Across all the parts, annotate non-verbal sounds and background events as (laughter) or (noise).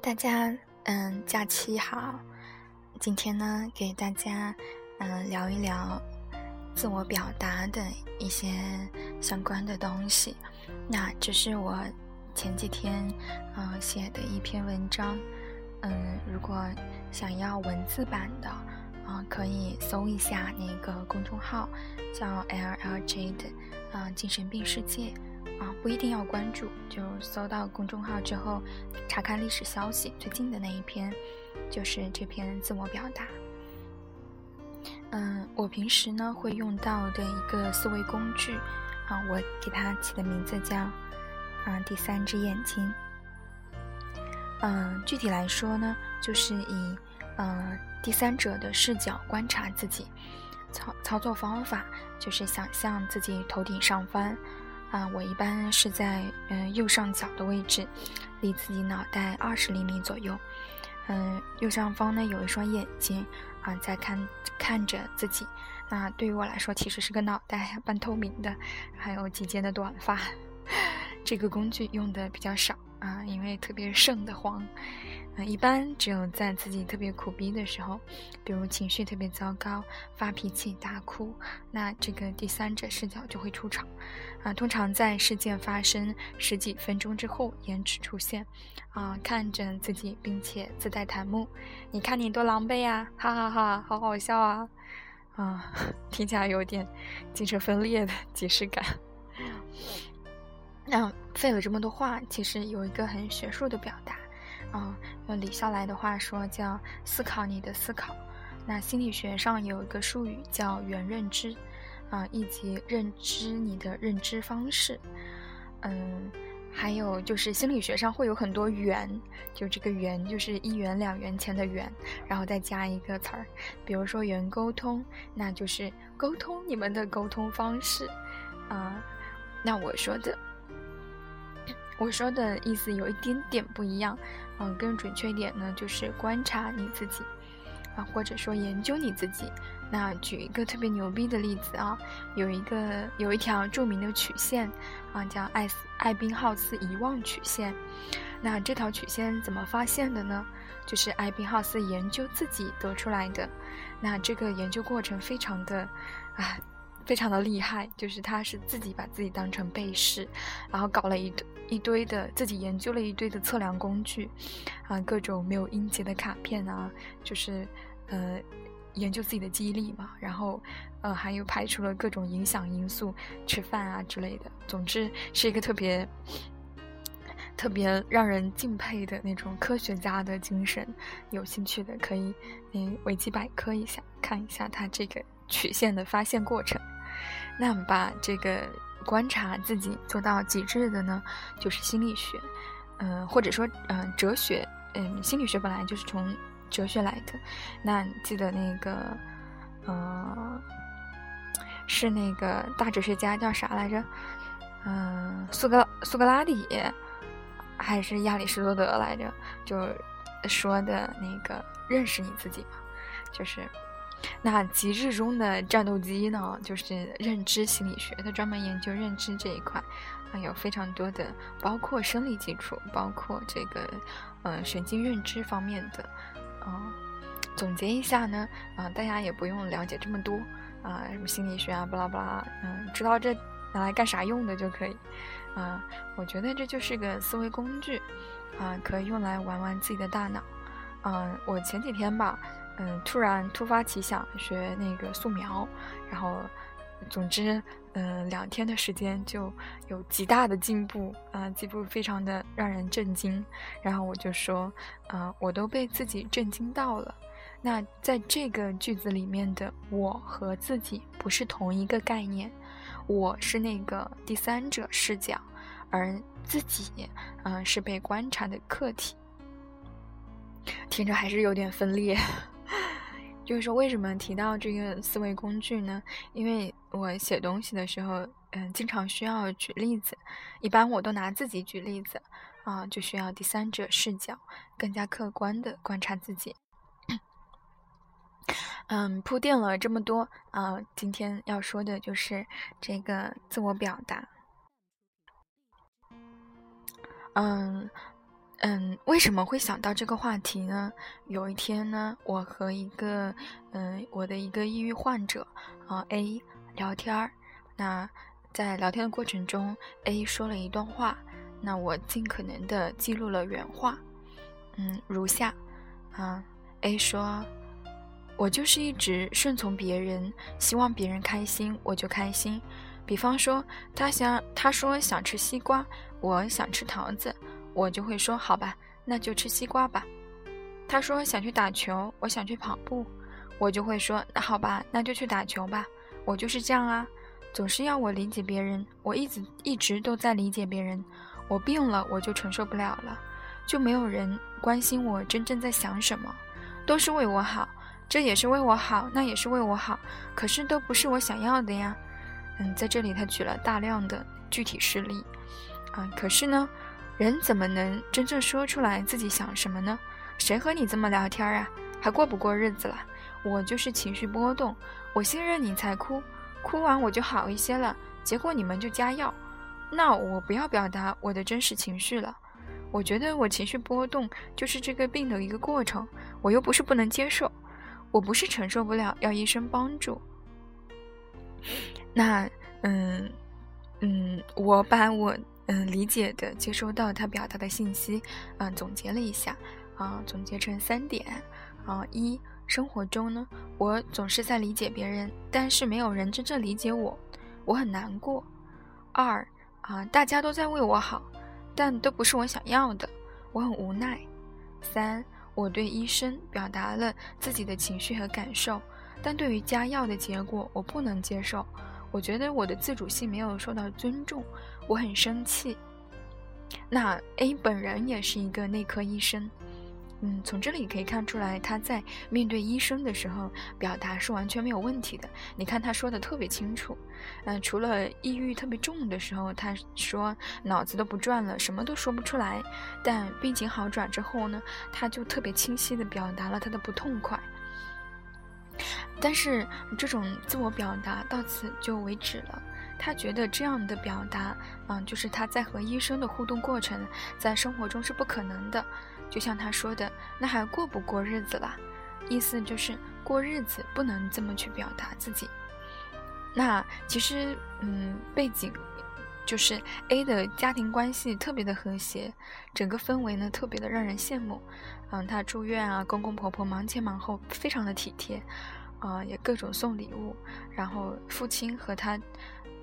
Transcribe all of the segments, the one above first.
大家，嗯，假期好。今天呢，给大家，嗯，聊一聊自我表达的一些相关的东西。那这是我前几天，嗯，写的一篇文章。嗯，如果想要文字版的，啊，可以搜一下那个公众号，叫 LLJ 的，啊，精神病世界。啊，不一定要关注，就搜到公众号之后，查看历史消息，最近的那一篇就是这篇自我表达。嗯，我平时呢会用到的一个思维工具，啊，我给它起的名字叫“啊第三只眼睛”。嗯，具体来说呢，就是以嗯第三者的视角观察自己。操操作方法就是想象自己头顶上方。啊，我一般是在嗯右上角的位置，离自己脑袋二十厘米左右。嗯，右上方呢有一双眼睛啊，在看看着自己。那对于我来说，其实是个脑袋半透明的，还有几截的短发。(laughs) 这个工具用的比较少啊，因为特别瘆得慌。一般只有在自己特别苦逼的时候，比如情绪特别糟糕、发脾气、大哭，那这个第三者视角就会出场。啊，通常在事件发生十几分钟之后延迟出现。啊，看着自己，并且自带弹幕，你看你多狼狈呀！哈哈哈，好好笑啊！啊，(laughs) 听起来有点精神分裂的即视感。那费了这么多话，其实有一个很学术的表达。啊，用李笑来的话说叫“思考你的思考”。那心理学上有一个术语叫“原认知”，啊，以及认知你的认知方式。嗯，还有就是心理学上会有很多“元”，就这个“元”就是一元两元钱的“元”，然后再加一个词儿，比如说“元沟通”，那就是沟通你们的沟通方式。啊，那我说的。我说的意思有一点点不一样，嗯，更准确一点呢，就是观察你自己，啊，或者说研究你自己。那举一个特别牛逼的例子啊，有一个有一条著名的曲线，啊，叫艾斯艾宾浩斯遗忘曲线。那这条曲线怎么发现的呢？就是艾宾浩斯研究自己得出来的。那这个研究过程非常的，啊。非常的厉害，就是他是自己把自己当成被试，然后搞了一堆一堆的，自己研究了一堆的测量工具，啊，各种没有音节的卡片啊，就是呃研究自己的记忆力嘛，然后呃还有排除了各种影响因素，吃饭啊之类的，总之是一个特别特别让人敬佩的那种科学家的精神。有兴趣的可以嗯维基百科一下，看一下他这个曲线的发现过程。那把这个观察自己做到极致的呢，就是心理学，嗯，或者说嗯哲学，嗯，心理学本来就是从哲学来的。那记得那个，嗯，是那个大哲学家叫啥来着？嗯，苏格苏格拉底还是亚里士多德来着？就说的那个认识你自己嘛，就是。那极致中的战斗机呢，就是认知心理学，它专门研究认知这一块，啊，有非常多的，包括生理基础，包括这个，呃，神经认知方面的，啊，总结一下呢，啊，大家也不用了解这么多，啊，什么心理学啊，巴拉巴拉，嗯，知道这拿来干啥用的就可以，啊，我觉得这就是个思维工具，啊，可以用来玩玩自己的大脑，嗯，我前几天吧。嗯，突然突发奇想学那个素描，然后，总之，嗯，两天的时间就有极大的进步，啊，进步非常的让人震惊。然后我就说，啊，我都被自己震惊到了。那在这个句子里面的我和自己不是同一个概念，我是那个第三者视角，而自己，嗯，是被观察的客体。听着还是有点分裂。就是说，为什么提到这个思维工具呢？因为我写东西的时候，嗯，经常需要举例子，一般我都拿自己举例子，啊，就需要第三者视角，更加客观的观察自己。嗯，铺垫了这么多，啊，今天要说的就是这个自我表达。嗯，嗯，为什么会想到这个话题呢？有一天呢，我和一个嗯，我的一个抑郁患者啊 A 聊天儿，那在聊天的过程中，A 说了一段话，那我尽可能的记录了原话，嗯，如下啊，A 说，我就是一直顺从别人，希望别人开心，我就开心。比方说，他想他说想吃西瓜，我想吃桃子。我就会说好吧，那就吃西瓜吧。他说想去打球，我想去跑步，我就会说那好吧，那就去打球吧。我就是这样啊，总是要我理解别人，我一直一直都在理解别人。我病了，我就承受不了了，就没有人关心我真正在想什么，都是为我好，这也是为我好，那也是为我好，可是都不是我想要的呀。嗯，在这里他举了大量的具体事例，啊，可是呢。人怎么能真正说出来自己想什么呢？谁和你这么聊天啊？还过不过日子了？我就是情绪波动，我信任你才哭，哭完我就好一些了。结果你们就加药，那我不要表达我的真实情绪了。我觉得我情绪波动就是这个病的一个过程，我又不是不能接受，我不是承受不了要医生帮助。那，嗯，嗯，我把我。嗯，理解的接收到他表达的信息，嗯，总结了一下，啊，总结成三点，啊，一，生活中呢，我总是在理解别人，但是没有人真正理解我，我很难过。二，啊，大家都在为我好，但都不是我想要的，我很无奈。三，我对医生表达了自己的情绪和感受，但对于加药的结果，我不能接受。我觉得我的自主性没有受到尊重，我很生气。那 A 本人也是一个内科医生，嗯，从这里可以看出来，他在面对医生的时候表达是完全没有问题的。你看他说的特别清楚，嗯，除了抑郁特别重的时候，他说脑子都不转了，什么都说不出来。但病情好转之后呢，他就特别清晰的表达了他的不痛快。但是这种自我表达到此就为止了。他觉得这样的表达，嗯，就是他在和医生的互动过程，在生活中是不可能的。就像他说的，那还过不过日子了？意思就是过日子不能这么去表达自己。那其实，嗯，背景就是 A 的家庭关系特别的和谐，整个氛围呢特别的让人羡慕。嗯，他住院啊，公公婆婆忙前忙后，非常的体贴。啊，也各种送礼物，然后父亲和他，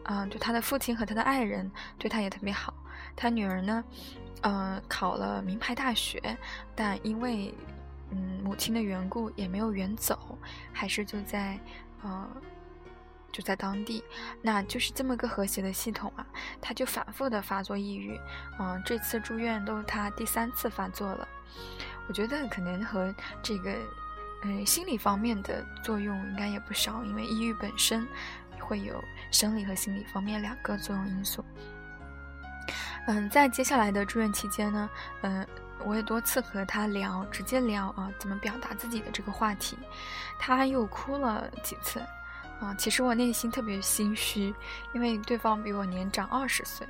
啊，就他的父亲和他的爱人对他也特别好。他女儿呢，呃，考了名牌大学，但因为嗯母亲的缘故，也没有远走，还是就在呃就在当地。那就是这么个和谐的系统啊。他就反复的发作抑郁，嗯，这次住院都是他第三次发作了。我觉得可能和这个。嗯，心理方面的作用应该也不少，因为抑郁本身会有生理和心理方面两个作用因素。嗯，在接下来的住院期间呢，嗯，我也多次和他聊，直接聊啊，怎么表达自己的这个话题。他又哭了几次，啊，其实我内心特别心虚，因为对方比我年长二十岁，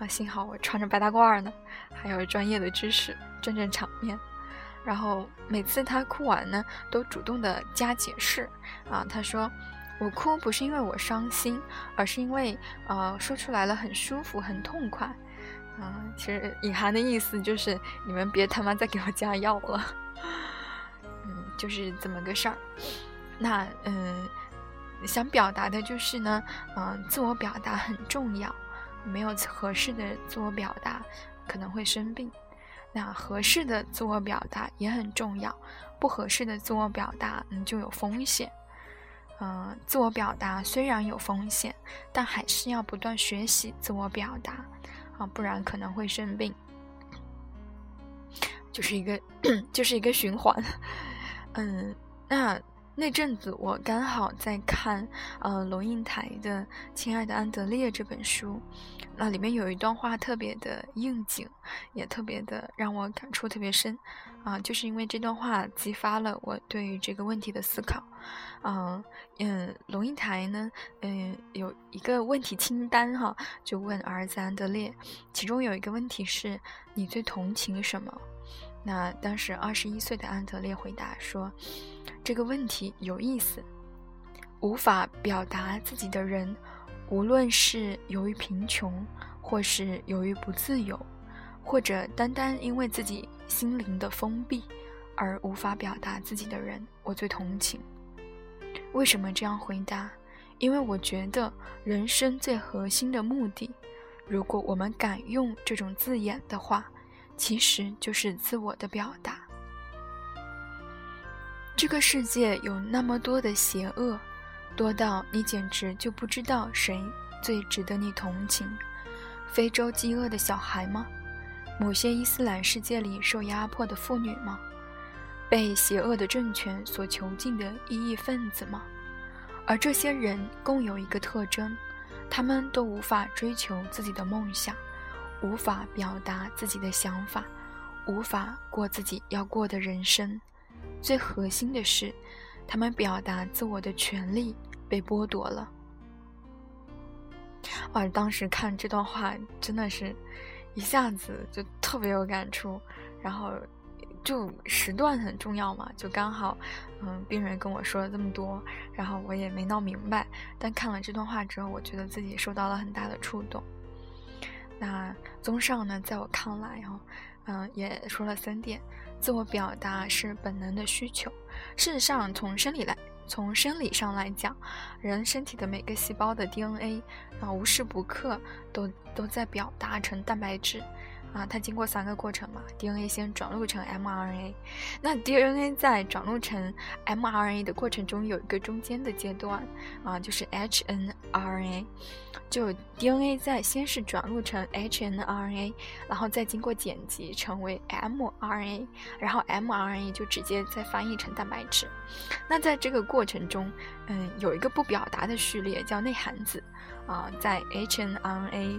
啊，幸好我穿着白大褂呢，还有专业的知识镇镇场面。然后每次他哭完呢，都主动的加解释，啊，他说，我哭不是因为我伤心，而是因为，呃，说出来了很舒服，很痛快，啊，其实隐含的意思就是你们别他妈再给我加药了，嗯，就是这么个事儿。那，嗯，想表达的就是呢，嗯，自我表达很重要，没有合适的自我表达可能会生病。那合适的自我表达也很重要，不合适的自我表达，嗯，就有风险。嗯，自我表达虽然有风险，但还是要不断学习自我表达，啊，不然可能会生病。就是一个，(coughs) 就是一个循环。嗯，那那阵子我刚好在看呃龙应台的《亲爱的安德烈》这本书，那里面有一段话特别的应景，也特别的让我感触特别深，啊，就是因为这段话激发了我对于这个问题的思考，嗯嗯，龙应台呢，嗯，有一个问题清单哈，就问儿子安德烈，其中有一个问题是你最同情什么？那当时二十一岁的安德烈回答说：“这个问题有意思。无法表达自己的人，无论是由于贫穷，或是由于不自由，或者单单因为自己心灵的封闭而无法表达自己的人，我最同情。为什么这样回答？因为我觉得人生最核心的目的，如果我们敢用这种字眼的话。”其实就是自我的表达。这个世界有那么多的邪恶，多到你简直就不知道谁最值得你同情。非洲饥饿的小孩吗？某些伊斯兰世界里受压迫的妇女吗？被邪恶的政权所囚禁的异义分子吗？而这些人共有一个特征：他们都无法追求自己的梦想。无法表达自己的想法，无法过自己要过的人生。最核心的是，他们表达自我的权利被剥夺了。哇！当时看这段话，真的是一下子就特别有感触。然后，就时段很重要嘛，就刚好，嗯，病人跟我说了这么多，然后我也没闹明白。但看了这段话之后，我觉得自己受到了很大的触动。那综上呢，在我看来，哈，嗯，也说了三点：自我表达是本能的需求。事实上，从生理来，从生理上来讲，人身体的每个细胞的 DNA 啊，无时不刻都都在表达成蛋白质。啊，它经过三个过程嘛，DNA 先转录成 mRNA，那 DNA 在转录成 mRNA 的过程中有一个中间的阶段啊，就是 hnRNA，就 DNA 在先是转录成 hnRNA，然后再经过剪辑成为 mRNA，然后 mRNA 就直接再翻译成蛋白质。那在这个过程中，嗯，有一个不表达的序列叫内含子啊，在 hnRNA。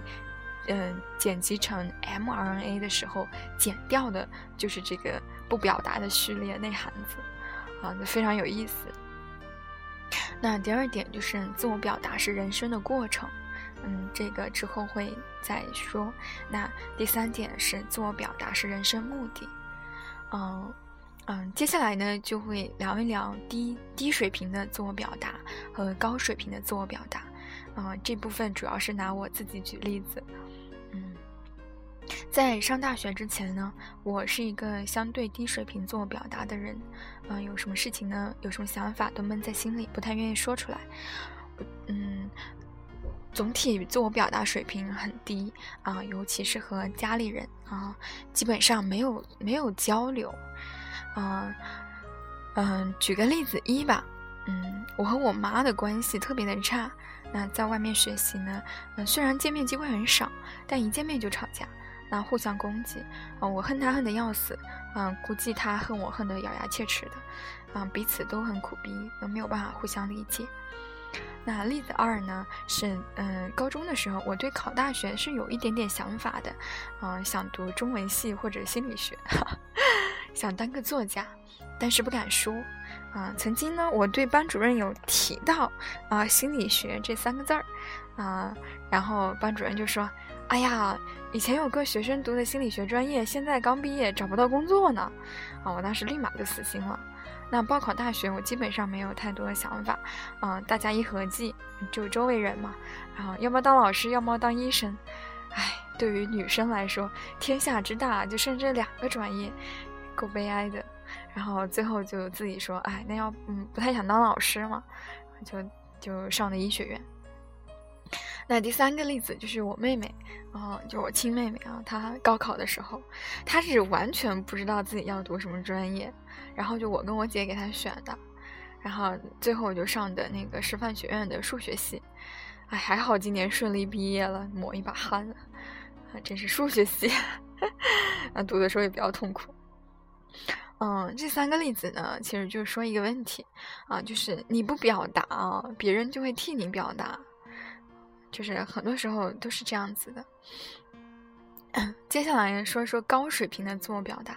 嗯，剪辑成 mRNA 的时候，剪掉的就是这个不表达的序列内涵子，啊，那非常有意思。那第二点就是自我表达是人生的过程，嗯，这个之后会再说。那第三点是自我表达是人生目的，嗯嗯，接下来呢就会聊一聊低低水平的自我表达和高水平的自我表达，啊，这部分主要是拿我自己举例子。在上大学之前呢，我是一个相对低水平自我表达的人，嗯，有什么事情呢，有什么想法都闷在心里，不太愿意说出来。嗯，总体自我表达水平很低啊，尤其是和家里人啊，基本上没有没有交流。嗯嗯，举个例子一吧，嗯，我和我妈的关系特别的差。那在外面学习呢，嗯，虽然见面机会很少，但一见面就吵架。那互相攻击，啊，我恨他恨得要死，嗯，估计他恨我恨得咬牙切齿的，嗯，彼此都很苦逼，都没有办法互相理解。那例子二呢，是嗯，高中的时候，我对考大学是有一点点想法的，嗯，想读中文系或者心理学，(laughs) 想当个作家，但是不敢说，啊，曾经呢，我对班主任有提到啊心理学这三个字儿，啊，然后班主任就说。哎呀，以前有个学生读的心理学专业，现在刚毕业找不到工作呢。啊，我当时立马就死心了。那报考大学，我基本上没有太多的想法。啊，大家一合计，就周围人嘛，然后要么当老师，要么当医生。哎，对于女生来说，天下之大，就剩这两个专业，够悲哀的。然后最后就自己说，哎，那要嗯不太想当老师嘛，就就上的医学院。那第三个例子就是我妹妹，啊，就我亲妹妹啊，她高考的时候，她是完全不知道自己要读什么专业，然后就我跟我姐给她选的，然后最后就上的那个师范学院的数学系，哎，还好今年顺利毕业了，抹一把汗，啊，真是数学系，(laughs) 啊，读的时候也比较痛苦，嗯，这三个例子呢，其实就是说一个问题啊，就是你不表达啊，别人就会替你表达，就是很多时候都是这样子的。(coughs) 接下来说说高水平的自我表达。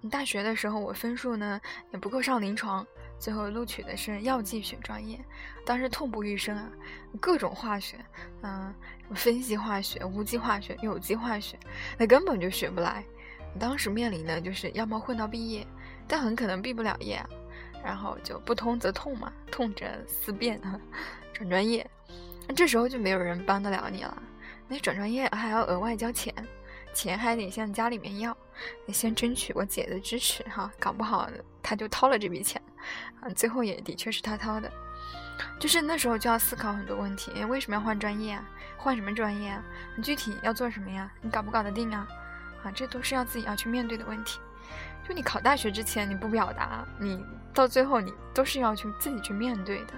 你大学的时候，我分数呢也不够上临床，最后录取的是药剂学专业，当时痛不欲生啊，各种化学，嗯，分析化学、无机化学、有机化学，那根本就学不来。当时面临的就是要么混到毕业，但很可能毕不了业，然后就不通则痛嘛，痛则思变，转专业。这时候就没有人帮得了你了，那转专业还要额外交钱。钱还得向家里面要，得先争取我姐的支持哈，搞不好他就掏了这笔钱，啊，最后也的确是他掏的，就是那时候就要思考很多问题，为什么要换专业啊？换什么专业啊？你具体要做什么呀？你搞不搞得定啊？啊，这都是要自己要去面对的问题。就你考大学之前你不表达，你到最后你都是要去自己去面对的。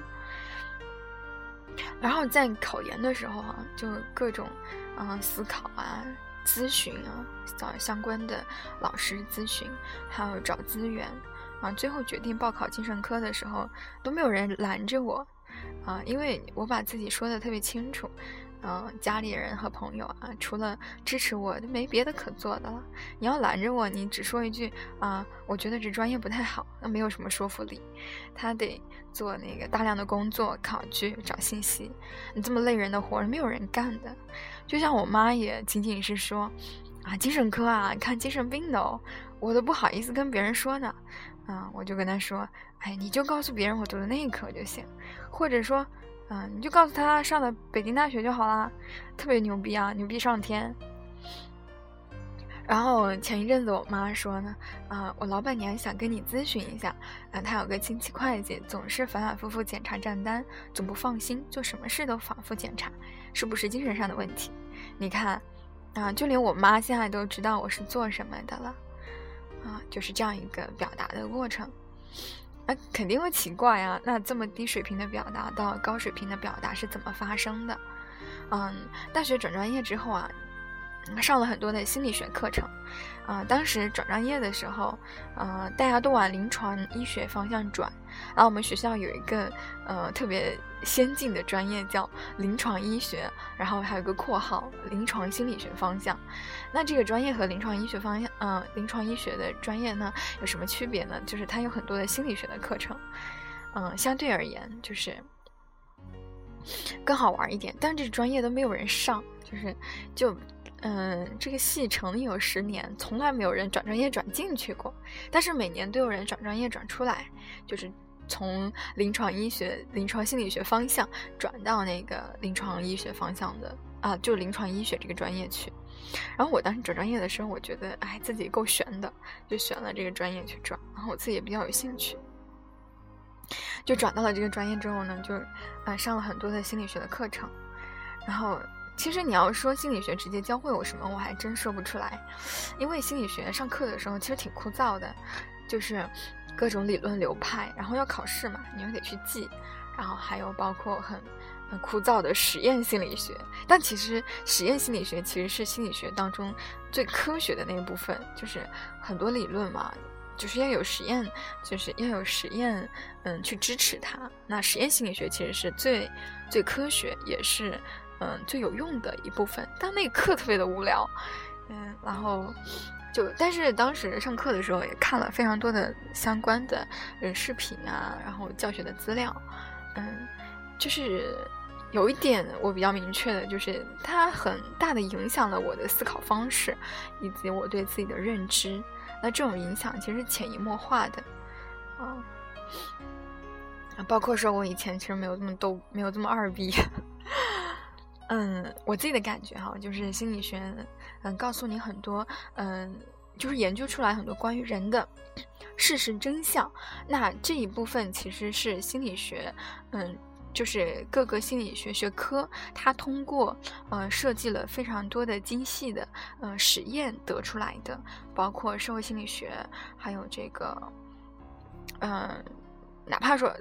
然后在考研的时候啊，就各种啊思考啊。咨询啊，找相关的老师咨询，还有找资源，啊，最后决定报考精神科的时候，都没有人拦着我，啊，因为我把自己说的特别清楚。嗯，家里人和朋友啊，除了支持我，就没别的可做的了。你要拦着我，你只说一句啊，我觉得这专业不太好，那没有什么说服力。他得做那个大量的工作，考据、找信息，你这么累人的活没有人干的。就像我妈也仅仅是说，啊，精神科啊，看精神病的哦，我都不好意思跟别人说呢。啊，我就跟他说，哎，你就告诉别人我读的内科就行，或者说。嗯，你就告诉他上的北京大学就好啦，特别牛逼啊，牛逼上天。然后前一阵子我妈说呢，啊，我老板娘想跟你咨询一下，啊，她有个亲戚会计总是反反复复检查账单，总不放心，做什么事都反复检查，是不是精神上的问题？你看，啊，就连我妈现在都知道我是做什么的了，啊，就是这样一个表达的过程。那肯定会奇怪啊，那这么低水平的表达到高水平的表达是怎么发生的？嗯，大学转专业之后啊。上了很多的心理学课程，啊，当时转专业的时候，呃，大家都往临床医学方向转，然后我们学校有一个呃特别先进的专业叫临床医学，然后还有一个括号临床心理学方向。那这个专业和临床医学方向，嗯，临床医学的专业呢有什么区别呢？就是它有很多的心理学的课程，嗯，相对而言就是更好玩一点，但这专业都没有人上，就是就。嗯，这个系成立有十年，从来没有人转专业转进去过，但是每年都有人转专业转出来，就是从临床医学、临床心理学方向转到那个临床医学方向的啊，就临床医学这个专业去。然后我当时转专业的时候，我觉得哎自己够悬的，就选了这个专业去转。然后我自己也比较有兴趣，就转到了这个专业之后呢，就啊上了很多的心理学的课程，然后。其实你要说心理学直接教会我什么，我还真说不出来，因为心理学上课的时候其实挺枯燥的，就是各种理论流派，然后要考试嘛，你又得去记，然后还有包括很很枯燥的实验心理学。但其实实验心理学其实是心理学当中最科学的那一部分，就是很多理论嘛，就是要有实验，就是要有实验，嗯，去支持它。那实验心理学其实是最最科学，也是。嗯，最有用的一部分，但那课特别的无聊，嗯，然后就，但是当时上课的时候也看了非常多的相关的嗯视频啊，然后教学的资料，嗯，就是有一点我比较明确的，就是它很大的影响了我的思考方式以及我对自己的认知，那这种影响其实潜移默化的，啊，包括说我以前其实没有这么逗，没有这么二逼。嗯，我自己的感觉哈，就是心理学，嗯，告诉你很多，嗯，就是研究出来很多关于人的事实真相。那这一部分其实是心理学，嗯，就是各个心理学学科，它通过呃设计了非常多的精细的呃实验得出来的，包括社会心理学，还有这个，嗯，哪怕说。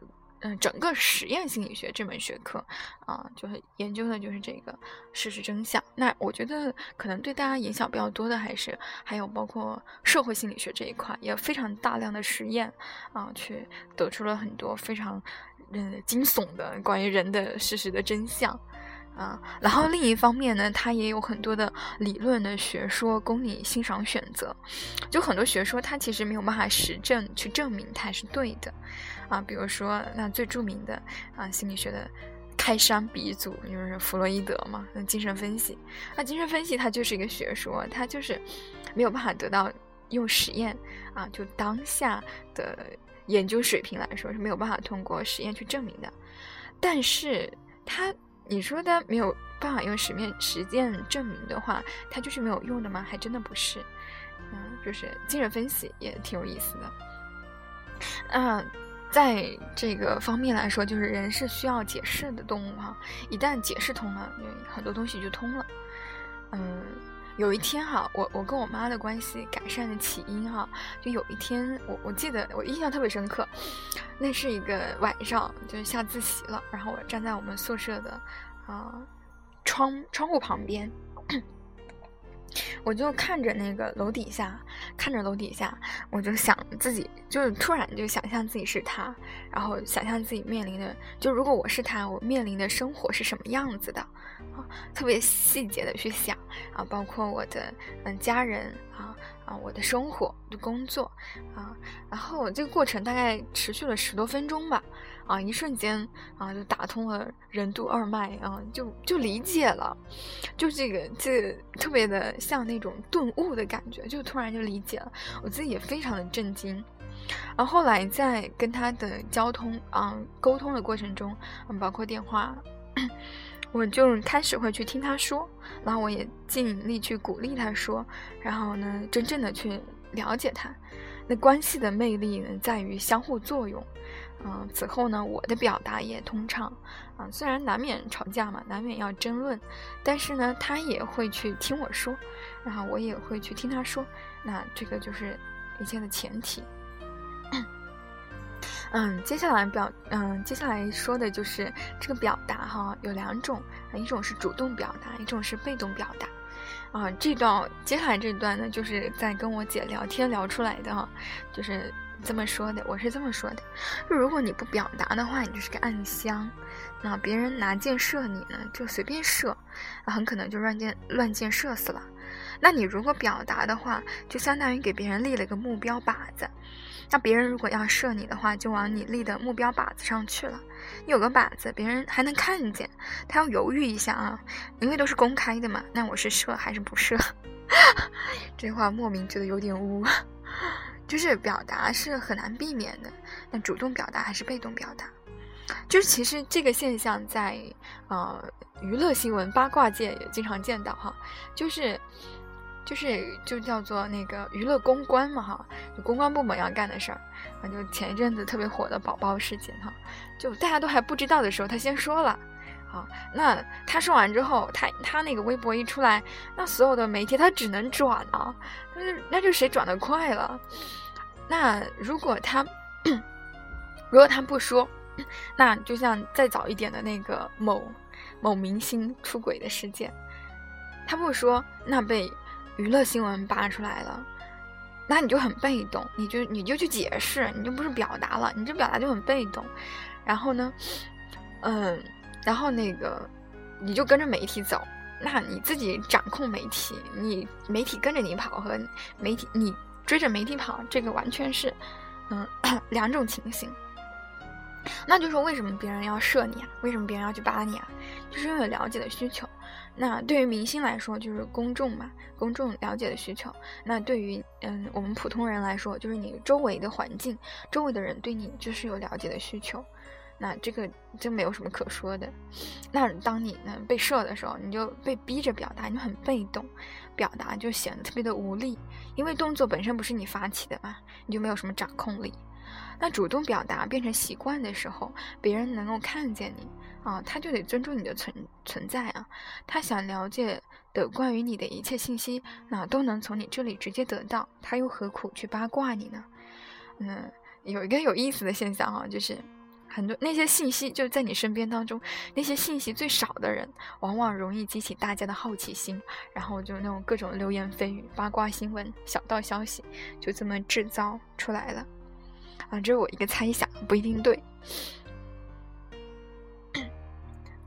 嗯，整个实验心理学这门学科啊，就是研究的就是这个事实真相。那我觉得可能对大家影响比较多的，还是还有包括社会心理学这一块，也非常大量的实验啊，去得出了很多非常嗯惊悚的关于人的事实的真相。啊，然后另一方面呢，它也有很多的理论的学说供你欣赏选择，就很多学说它其实没有办法实证去证明它是对的，啊，比如说那最著名的啊心理学的开山鼻祖就是弗洛伊德嘛，那精神分析，那精神分析它就是一个学说，它就是没有办法得到用实验啊，就当下的研究水平来说是没有办法通过实验去证明的，但是它。你说的没有办法用实面实践证明的话，它就是没有用的吗？还真的不是，嗯，就是精神分析也挺有意思的。嗯，在这个方面来说，就是人是需要解释的动物哈，一旦解释通了，很多东西就通了。嗯。有一天哈，我我跟我妈的关系改善的起因哈，就有一天我我记得我印象特别深刻，那是一个晚上，就是下自习了，然后我站在我们宿舍的啊窗窗户旁边。我就看着那个楼底下，看着楼底下，我就想自己，就是突然就想象自己是他，然后想象自己面临的，就如果我是他，我面临的生活是什么样子的，啊，特别细节的去想啊，包括我的嗯家人啊。啊，我的生活、的工作，啊，然后这个过程大概持续了十多分钟吧，啊，一瞬间啊就打通了任督二脉啊，就就理解了，就这个这特别的像那种顿悟的感觉，就突然就理解了，我自己也非常的震惊，然后后来在跟他的交通啊沟通的过程中，嗯，包括电话。(coughs) 我就开始会去听他说，然后我也尽力去鼓励他说，然后呢，真正的去了解他。那关系的魅力呢，在于相互作用。嗯，此后呢，我的表达也通畅。啊，虽然难免吵架嘛，难免要争论，但是呢，他也会去听我说，然后我也会去听他说。那这个就是一切的前提。(coughs) 嗯，接下来表，嗯，接下来说的就是这个表达哈，有两种，一种是主动表达，一种是被动表达。啊，这段接下来这段呢，就是在跟我姐聊天聊出来的哈，就是这么说的，我是这么说的，就如果你不表达的话，你就是个暗箱，那别人拿箭射你呢，就随便射，很可能就乱箭乱箭射死了。那你如果表达的话，就相当于给别人立了个目标靶子。那别人如果要射你的话，就往你立的目标靶子上去了。你有个靶子，别人还能看见，他要犹豫一下啊，因为都是公开的嘛。那我是射还是不射？(laughs) 这话莫名觉得有点污。就是表达是很难避免的，那主动表达还是被动表达？就是其实这个现象在呃娱乐新闻八卦界也经常见到哈，就是。就是就叫做那个娱乐公关嘛哈，就公关部门要干的事儿，啊，就前一阵子特别火的宝宝事件哈，就大家都还不知道的时候，他先说了，啊，那他说完之后，他他那个微博一出来，那所有的媒体他只能转啊，那就那就谁转的快了，那如果他如果他不说，那就像再早一点的那个某某明星出轨的事件，他不说，那被。娱乐新闻扒出来了，那你就很被动，你就你就去解释，你就不是表达了，你这表达就很被动。然后呢，嗯，然后那个你就跟着媒体走，那你自己掌控媒体，你媒体跟着你跑和媒体你追着媒体跑，这个完全是嗯 (clears throat) 两种情形。那就说为什么别人要射你啊？为什么别人要去扒你啊？就是因为了解的需求。那对于明星来说，就是公众嘛，公众了解的需求。那对于嗯我们普通人来说，就是你周围的环境，周围的人对你就是有了解的需求。那这个真没有什么可说的。那当你呢被射的时候，你就被逼着表达，你很被动，表达就显得特别的无力，因为动作本身不是你发起的嘛，你就没有什么掌控力。那主动表达变成习惯的时候，别人能够看见你。啊，他就得尊重你的存存在啊！他想了解的关于你的一切信息，那都能从你这里直接得到，他又何苦去八卦你呢？嗯，有一个有意思的现象哈，就是很多那些信息就在你身边当中，那些信息最少的人，往往容易激起大家的好奇心，然后就那种各种流言蜚语、八卦新闻、小道消息，就这么制造出来了。啊，这是我一个猜想，不一定对。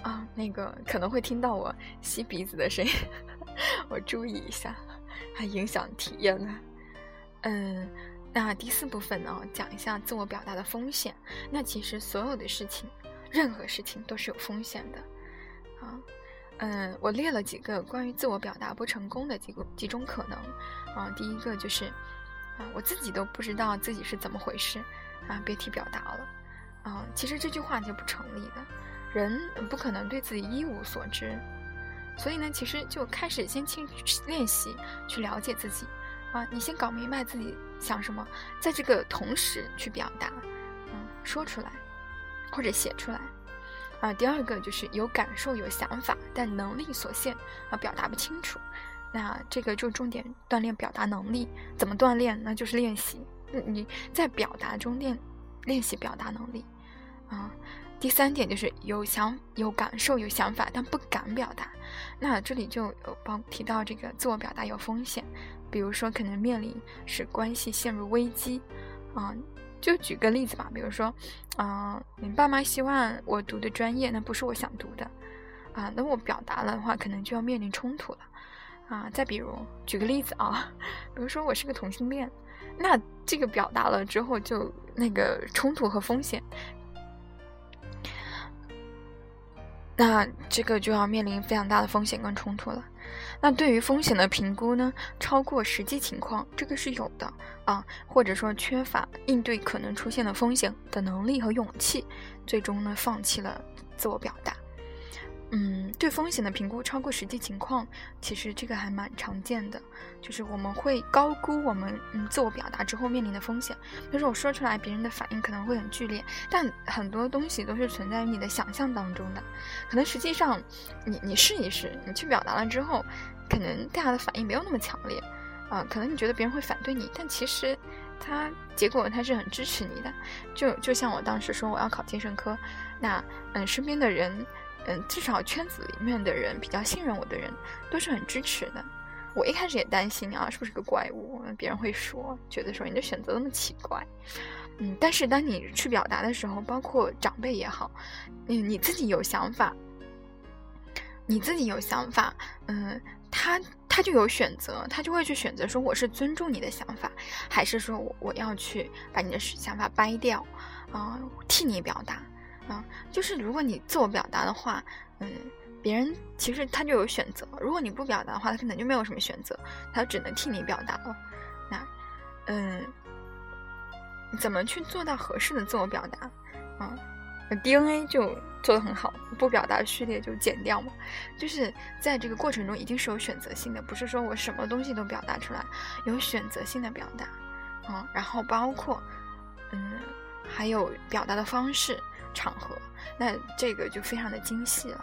啊，那个可能会听到我吸鼻子的声音，(laughs) 我注意一下，还影响体验呢。嗯。那第四部分呢，讲一下自我表达的风险。那其实所有的事情，任何事情都是有风险的，啊，嗯，我列了几个关于自我表达不成功的几个几种可能，啊，第一个就是，啊，我自己都不知道自己是怎么回事，啊，别提表达了，啊，其实这句话就不成立的，人不可能对自己一无所知，所以呢，其实就开始先去练习，去了解自己。啊，你先搞明白自己想什么，在这个同时去表达，嗯，说出来，或者写出来。啊，第二个就是有感受、有想法，但能力所限，啊，表达不清楚。那这个就重点锻炼表达能力。怎么锻炼？那就是练习。你在表达中练练习表达能力。啊，第三点就是有想、有感受、有想法，但不敢表达。那这里就有包提到这个自我表达有风险。比如说，可能面临使关系陷入危机，啊，就举个例子吧。比如说，啊，你爸妈希望我读的专业，那不是我想读的，啊，那我表达了的话，可能就要面临冲突了，啊。再比如，举个例子啊，(laughs) 比如说我是个同性恋，那这个表达了之后，就那个冲突和风险。那这个就要面临非常大的风险跟冲突了。那对于风险的评估呢？超过实际情况，这个是有的啊，或者说缺乏应对可能出现的风险的能力和勇气，最终呢放弃了自我表达。嗯，对风险的评估超过实际情况，其实这个还蛮常见的，就是我们会高估我们嗯自我表达之后面临的风险。比如说我说出来，别人的反应可能会很剧烈，但很多东西都是存在于你的想象当中的，可能实际上你你试一试，你去表达了之后，可能大家的反应没有那么强烈，啊，可能你觉得别人会反对你，但其实他结果他是很支持你的。就就像我当时说我要考精神科，那嗯身边的人。嗯，至少圈子里面的人比较信任我的人，都是很支持的。我一开始也担心啊，是不是个怪物？别人会说，觉得说你的选择那么奇怪。嗯，但是当你去表达的时候，包括长辈也好，嗯，你自己有想法，你自己有想法，嗯，他他就有选择，他就会去选择说我是尊重你的想法，还是说我我要去把你的想法掰掉，啊，替你表达。啊，就是如果你自我表达的话，嗯，别人其实他就有选择。如果你不表达的话，他可能就没有什么选择，他只能替你表达了。那，嗯，怎么去做到合适的自我表达？啊，DNA 就做的很好，不表达序列就剪掉嘛。就是在这个过程中，一定是有选择性的，不是说我什么东西都表达出来，有选择性的表达。啊，然后包括，嗯，还有表达的方式。场合，那这个就非常的精细了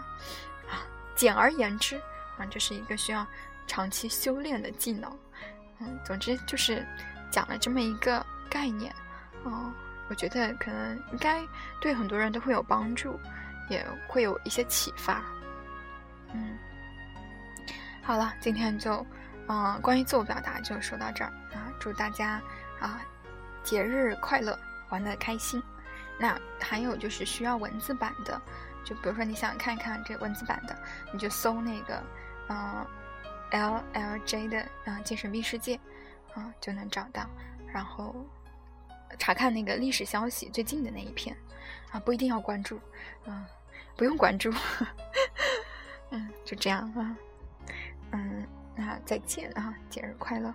啊。简而言之啊，这是一个需要长期修炼的技能。嗯，总之就是讲了这么一个概念啊，我觉得可能应该对很多人都会有帮助，也会有一些启发。嗯，好了，今天就啊，关于自我表达就说到这儿啊，祝大家啊节日快乐，玩的开心。那还有就是需要文字版的，就比如说你想看看这文字版的，你就搜那个，嗯，L L J 的啊精神病世界，啊就能找到，然后查看那个历史消息最近的那一篇，啊不一定要关注，嗯不用关注，(laughs) 嗯就这样啊，嗯那再见啊节日快乐。